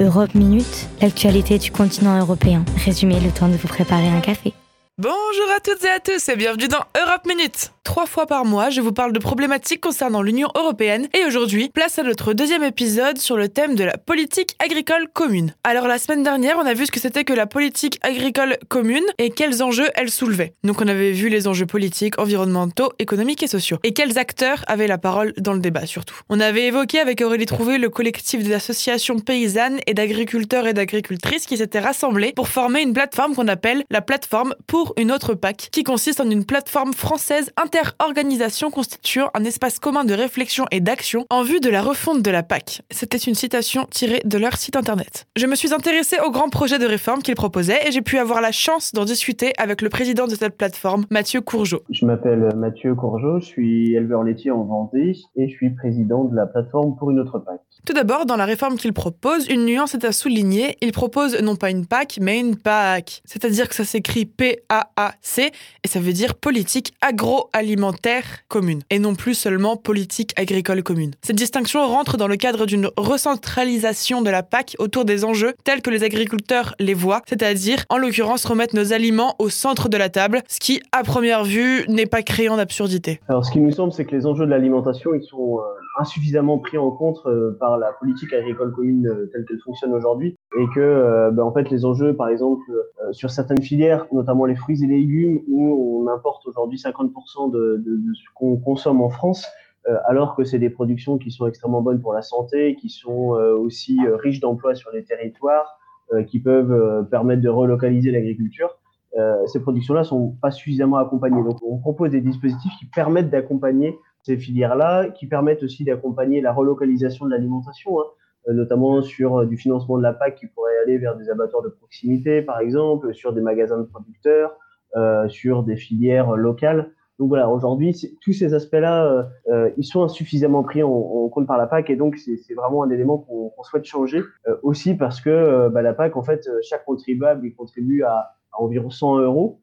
Europe Minute, l'actualité du continent européen. Résumé le temps de vous préparer un café. Bonjour à toutes et à tous et bienvenue dans Europe Minute. Trois fois par mois, je vous parle de problématiques concernant l'Union européenne et aujourd'hui, place à notre deuxième épisode sur le thème de la politique agricole commune. Alors la semaine dernière, on a vu ce que c'était que la politique agricole commune et quels enjeux elle soulevait. Donc on avait vu les enjeux politiques, environnementaux, économiques et sociaux et quels acteurs avaient la parole dans le débat surtout. On avait évoqué avec Aurélie Trouvé le collectif des associations paysannes et d'agriculteurs et d'agricultrices qui s'étaient rassemblés pour former une plateforme qu'on appelle la plateforme pour une autre PAC, qui consiste en une plateforme française inter-organisation constituant un espace commun de réflexion et d'action en vue de la refonte de la PAC. C'était une citation tirée de leur site internet. Je me suis intéressée au grand projet de réforme qu'ils proposaient et j'ai pu avoir la chance d'en discuter avec le président de cette plateforme, Mathieu Courgeot. Je m'appelle Mathieu Courgeot, je suis éleveur laitier en Vendée et je suis président de la plateforme pour une autre PAC. Tout d'abord, dans la réforme qu'il propose, une nuance est à souligner. Il propose non pas une PAC, mais une PAC. C'est-à-dire que ça s'écrit P-A-A-C et ça veut dire politique agroalimentaire commune et non plus seulement politique agricole commune. Cette distinction rentre dans le cadre d'une recentralisation de la PAC autour des enjeux tels que les agriculteurs les voient, c'est-à-dire en l'occurrence remettre nos aliments au centre de la table, ce qui à première vue n'est pas créant d'absurdité. Alors ce qui nous semble, c'est que les enjeux de l'alimentation, ils sont euh, insuffisamment pris en compte euh, par la politique agricole commune euh, telle qu'elle fonctionne aujourd'hui. Et que euh, ben, en fait les enjeux par exemple sur certaines filières notamment les fruits et légumes où on importe aujourd'hui 50% de, de, de, ce qu'on consomme en France alors que c'est des productions qui sont extrêmement bonnes pour la santé qui sont aussi riches d'emplois sur les territoires qui peuvent permettre de relocaliser l'agriculture ces productions-là sont pas suffisamment accompagnées. Donc on propose des dispositifs qui permettent d'accompagner ces filières-là, qui permettent aussi d'accompagner la relocalisation de l'alimentation, hein, euh, notamment sur euh, du financement de la PAC qui pourrait aller vers des abattoirs de proximité, par exemple, sur des magasins de producteurs, euh, sur des filières locales. Donc voilà, aujourd'hui, tous ces aspects-là, ils sont insuffisamment pris en, compte par la PAC et donc c'est vraiment un élément qu'on qu souhaite changer aussi parce que bah, la PAC, en fait, chaque contribuable, il contribue à environ 100 euros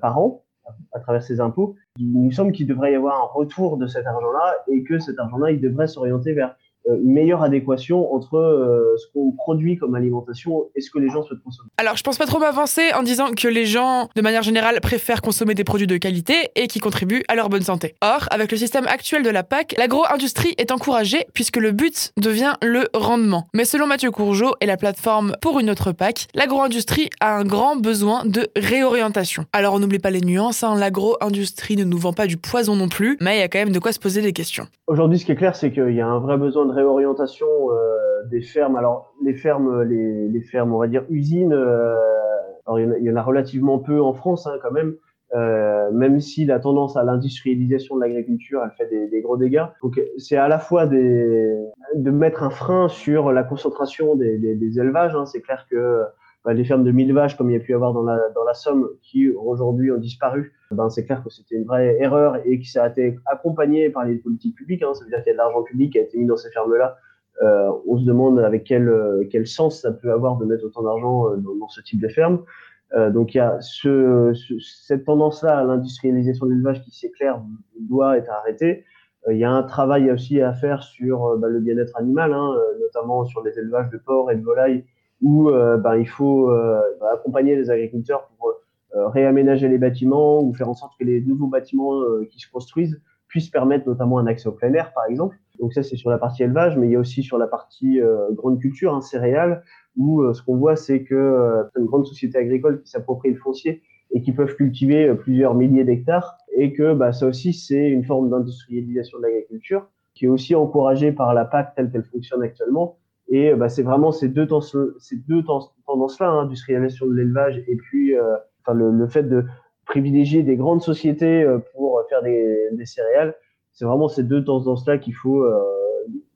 par an à travers ses impôts. Il nous semble qu'il devrait y avoir un retour de cet argent-là et que cet argent-là, il devrait s'orienter vers une meilleure adéquation entre euh, ce qu'on produit comme alimentation et ce que les gens souhaitent consommer. Alors, je pense pas trop m'avancer en disant que les gens, de manière générale, préfèrent consommer des produits de qualité et qui contribuent à leur bonne santé. Or, avec le système actuel de la PAC, l'agro-industrie est encouragée puisque le but devient le rendement. Mais selon Mathieu Courgeot et la plateforme pour une autre PAC, l'agro-industrie a un grand besoin de réorientation. Alors, on n'oublie pas les nuances, hein, l'agro-industrie ne nous vend pas du poison non plus, mais il y a quand même de quoi se poser des questions. Aujourd'hui, ce qui est clair, c'est qu'il y a un vrai besoin de réorientation euh, des fermes. Alors les fermes, les, fermes, on va dire usines. Euh, alors il y, en a, relativement peu en France hein, quand même. Euh, même si la tendance à l'industrialisation de l'agriculture, elle fait des, gros dégâts. Donc c'est à la fois de mettre un frein sur la concentration des élevages. Hein. C'est clair que bah, les fermes de 1000 vaches, comme il y a pu y avoir dans la, dans la Somme, qui aujourd'hui ont disparu, ben, c'est clair que c'était une vraie erreur et que ça a été accompagné par les politiques publiques. Hein, ça veut dire qu'il y a de l'argent public qui a été mis dans ces fermes-là. Euh, on se demande avec quel, quel sens ça peut avoir de mettre autant d'argent euh, dans, ce type de ferme. Euh, donc il y a ce, ce, cette tendance-là à l'industrialisation de l'élevage qui, c'est clair, doit être arrêtée. Euh, il y a un travail aussi à faire sur ben, le bien-être animal, hein, notamment sur les élevages de porcs et de volailles où euh, ben, il faut euh, ben, accompagner les agriculteurs pour euh, réaménager les bâtiments ou faire en sorte que les nouveaux bâtiments qui se construisent puissent permettre notamment un accès au plein air, par exemple. Donc ça, c'est sur la partie élevage, mais il y a aussi sur la partie grande culture, hein, céréales, où ce qu'on voit, c'est que une grande société agricole qui s'approprie le foncier et qui peuvent cultiver plusieurs milliers d'hectares, et que bah, ça aussi, c'est une forme d'industrialisation de l'agriculture qui est aussi encouragée par la PAC telle qu'elle fonctionne actuellement, et bah, c'est vraiment ces deux, ces deux tendances-là, hein, industrialisation de l'élevage et puis euh, enfin, le, le, fait de privilégier des grandes sociétés euh, pour faire des, des céréales, c'est vraiment ces deux tendances-là qu'il faut euh,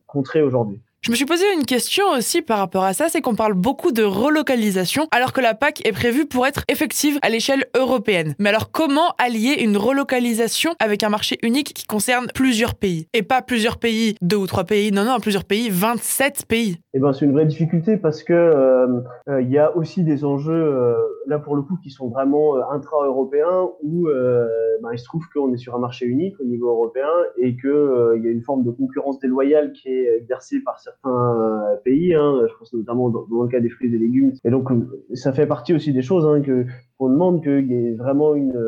contrer aujourd'hui. Je me suis posé une question aussi par rapport à ça, c'est qu'on parle beaucoup de relocalisation alors que la PAC est prévue pour être effective à l'échelle européenne. Mais alors comment allier une relocalisation avec un marché unique qui concerne plusieurs pays? Et pas plusieurs pays, deux ou trois pays, non, non, plusieurs pays, 27 pays. Eh ben, c'est une vraie difficulté parce que euh, euh, il y a aussi des enjeux euh, là pour le coup qui sont vraiment intra-européens où ben, il se trouve qu'on est sur un marché unique au niveau européen et que il y a une forme de concurrence déloyale qui est exercée par certains pays. Hein, je pense notamment dans, le cas des fruits et légumes. Et donc ça fait partie aussi des choses hein, qu'on demande qu'il y ait vraiment une,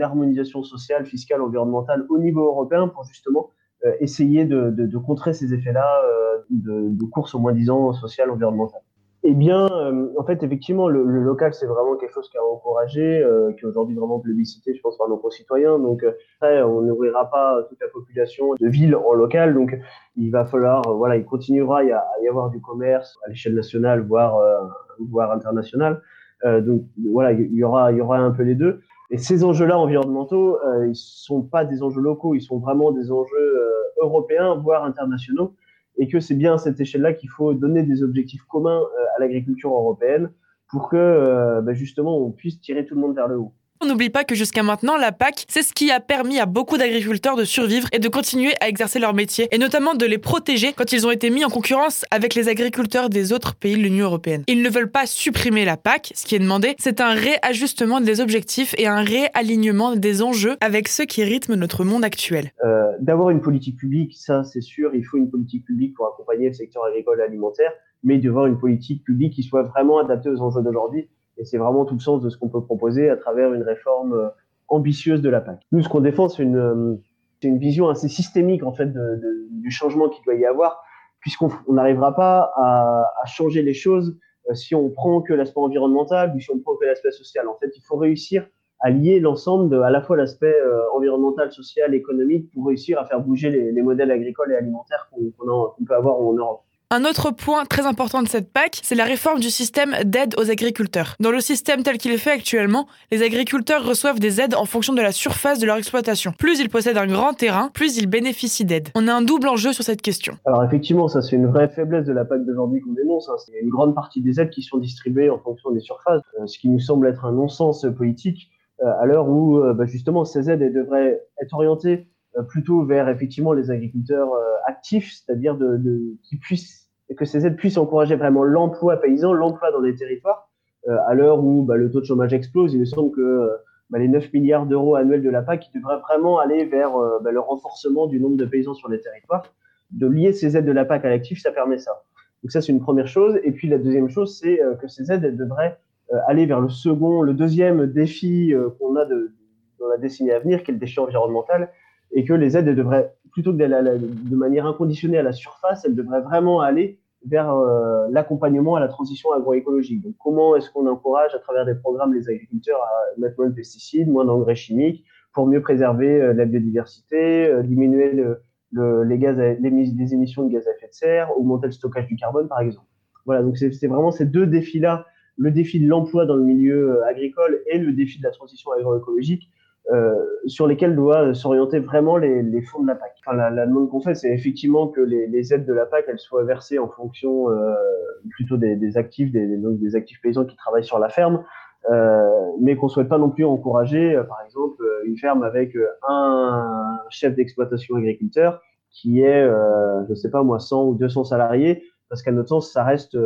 harmonisation sociale, fiscale, environnementale au niveau européen pour justement essayer de, contrer ces effets-là euh, de, de, course au moins disant social environnemental. Eh bien, euh, en fait, effectivement, le, local, c'est vraiment quelque chose qui a encouragé, euh, qui est aujourd'hui vraiment plébiscité, je pense, par nos concitoyens. Donc, après, on n'ouvrira pas toute la population de ville en local. Donc, il va falloir, voilà, il continuera à y, avoir du commerce à l'échelle nationale, voire, voire internationale. donc, voilà, il y aura, y aura un peu les deux. Et ces enjeux-là environnementaux, euh, ils sont pas des enjeux locaux, ils sont vraiment des enjeux euh, européens, voire internationaux, et que c'est bien à cette échelle-là qu'il faut donner des objectifs communs euh, à l'agriculture européenne pour que euh, bah, justement on puisse tirer tout le monde vers le haut. On n'oublie pas que jusqu'à maintenant, la PAC, c'est ce qui a permis à beaucoup d'agriculteurs de survivre et de continuer à exercer leur métier, et notamment de les protéger quand ils ont été mis en concurrence avec les agriculteurs des autres pays de l'Union européenne. Ils ne veulent pas supprimer la PAC, ce qui est demandé, c'est un réajustement des objectifs et un réalignement des enjeux avec ceux qui rythment notre monde actuel. Euh, D'avoir une politique publique, ça c'est sûr, il faut une politique publique pour accompagner le secteur agricole et alimentaire, mais de voir une politique publique qui soit vraiment adaptée aux enjeux d'aujourd'hui et c'est vraiment tout le sens de ce qu'on peut proposer à travers une réforme euh, ambitieuse de la PAC. Nous, ce qu'on défend, c'est une, euh, vision assez systémique en fait du changement qu'il doit y avoir, puisqu'on n'arrivera pas à, changer les choses euh, si on prend que l'aspect environnemental ou si on prend que l'aspect social. En fait, il faut réussir à lier l'ensemble de à la fois l'aspect environnemental, social, économique pour réussir à faire bouger les, les modèles agricoles et alimentaires qu'on qu peut avoir en Europe. Un autre point très important de cette PAC, c'est la réforme du système d'aide aux agriculteurs. Dans le système tel qu'il est fait actuellement, les agriculteurs reçoivent des aides en fonction de la surface de leur exploitation. Plus ils possèdent un grand terrain, plus ils bénéficient d'aides. On a un double enjeu sur cette question. Alors effectivement, ça c'est une vraie faiblesse de la PAC d'aujourd'hui qu'on dénonce. Hein. C'est une grande partie des aides qui sont distribuées en fonction des surfaces, euh, ce qui nous semble être un non-sens politique euh, à l'heure où euh, bah, justement ces aides devraient être orientées plutôt vers effectivement les agriculteurs euh, actifs, c'est-à-dire de, qui puissent que ces aides puissent encourager vraiment l'emploi paysan, l'emploi dans les territoires. Euh, à l'heure où bah, le taux de chômage explose, il me semble que bah, les 9 milliards d'euros annuels de la PAC devraient vraiment aller vers bah, le renforcement du nombre de paysans sur les territoires. De lier ces aides de la PAC à l'actif, ça permet ça. Donc ça, c'est une première chose. Et puis la deuxième chose, c'est que ces aides devraient aller vers le second, le deuxième défi qu'on a dans la décennie à venir, qui est le défi environnemental, et que les aides devraient, plutôt que d'aller de manière inconditionnée à la surface, elles devraient vraiment aller vers euh, l'accompagnement à la transition agroécologique. Donc, comment est-ce qu'on encourage à travers des programmes les agriculteurs à mettre moins de pesticides, moins d'engrais chimiques, pour mieux préserver euh, la biodiversité, euh, diminuer le, le, les, les, émissions de gaz à effet de serre, augmenter le stockage du carbone, par exemple. Voilà, donc c'est vraiment ces deux défis-là, le défi de l'emploi dans le milieu agricole et le défi de la transition agroécologique, sur lesquels doit s'orienter vraiment les, les, fonds de la PAC. Enfin, la, la demande qu'on fait, c'est effectivement que les, les, aides de la PAC elles soient versées en fonction euh, plutôt des, des actifs, des, des actifs paysans qui travaillent sur la ferme, euh, mais qu'on souhaite pas non plus encourager, euh, par exemple, euh, une ferme avec un chef d'exploitation agriculteur qui est, euh, je sais pas moi, 100 ou 200 salariés, parce qu'à notre sens, ça reste,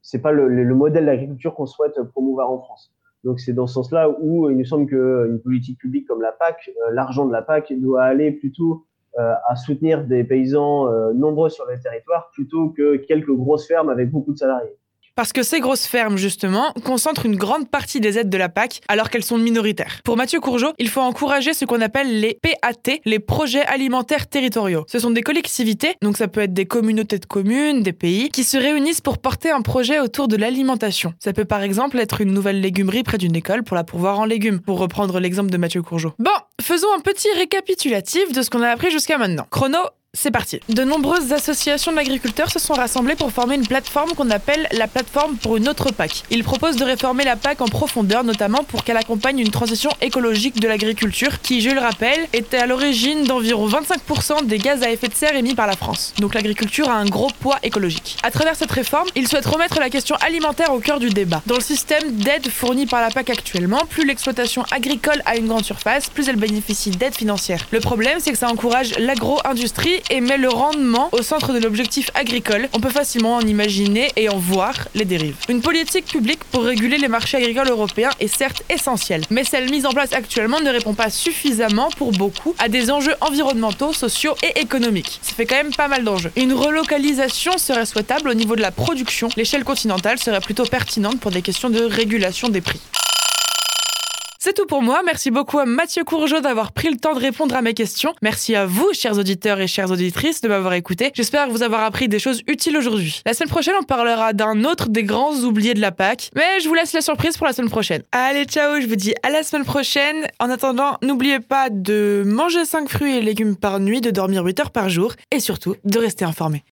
c'est pas le, le modèle d'agriculture qu'on souhaite promouvoir en France. Donc c'est dans ce sens-là où il nous semble qu'une politique publique comme la PAC, euh, l'argent de la PAC doit aller plutôt euh, à soutenir des paysans euh, nombreux sur les territoires plutôt que quelques grosses fermes avec beaucoup de salariés. Parce que ces grosses fermes, justement, concentrent une grande partie des aides de la PAC alors qu'elles sont minoritaires. Pour Mathieu Courgeot, il faut encourager ce qu'on appelle les PAT, les projets alimentaires territoriaux. Ce sont des collectivités, donc ça peut être des communautés de communes, des pays, qui se réunissent pour porter un projet autour de l'alimentation. Ça peut par exemple être une nouvelle légumerie près d'une école pour la pourvoir en légumes, pour reprendre l'exemple de Mathieu Courgeot. Bon, faisons un petit récapitulatif de ce qu'on a appris jusqu'à maintenant. Chrono, c'est parti. De nombreuses associations d'agriculteurs se sont rassemblées pour former une plateforme qu'on appelle la plateforme pour une autre PAC. Ils proposent de réformer la PAC en profondeur, notamment pour qu'elle accompagne une transition écologique de l'agriculture, qui, je le rappelle, était à l'origine d'environ 25% des gaz à effet de serre émis par la France. Donc l'agriculture a un gros poids écologique. À travers cette réforme, ils souhaitent remettre la question alimentaire au cœur du débat. Dans le système d'aide fourni par la PAC actuellement, plus l'exploitation agricole a une grande surface, plus elle bénéficient d'aides financières. Le problème, c'est que ça encourage l'agro-industrie et met le rendement au centre de l'objectif agricole. On peut facilement en imaginer et en voir les dérives. Une politique publique pour réguler les marchés agricoles européens est certes essentielle, mais celle mise en place actuellement ne répond pas suffisamment pour beaucoup à des enjeux environnementaux, sociaux et économiques. Ça fait quand même pas mal d'enjeux. Une relocalisation serait souhaitable au niveau de la production. L'échelle continentale serait plutôt pertinente pour des questions de régulation des prix. C'est tout pour moi. Merci beaucoup à Mathieu Courgeot d'avoir pris le temps de répondre à mes questions. Merci à vous, chers auditeurs et chères auditrices, de m'avoir écouté. J'espère vous avoir appris des choses utiles aujourd'hui. La semaine prochaine, on parlera d'un autre des grands oubliés de la Pâque. Mais je vous laisse la surprise pour la semaine prochaine. Allez, ciao, je vous dis à la semaine prochaine. En attendant, n'oubliez pas de manger 5 fruits et légumes par nuit, de dormir 8 heures par jour et surtout de rester informé.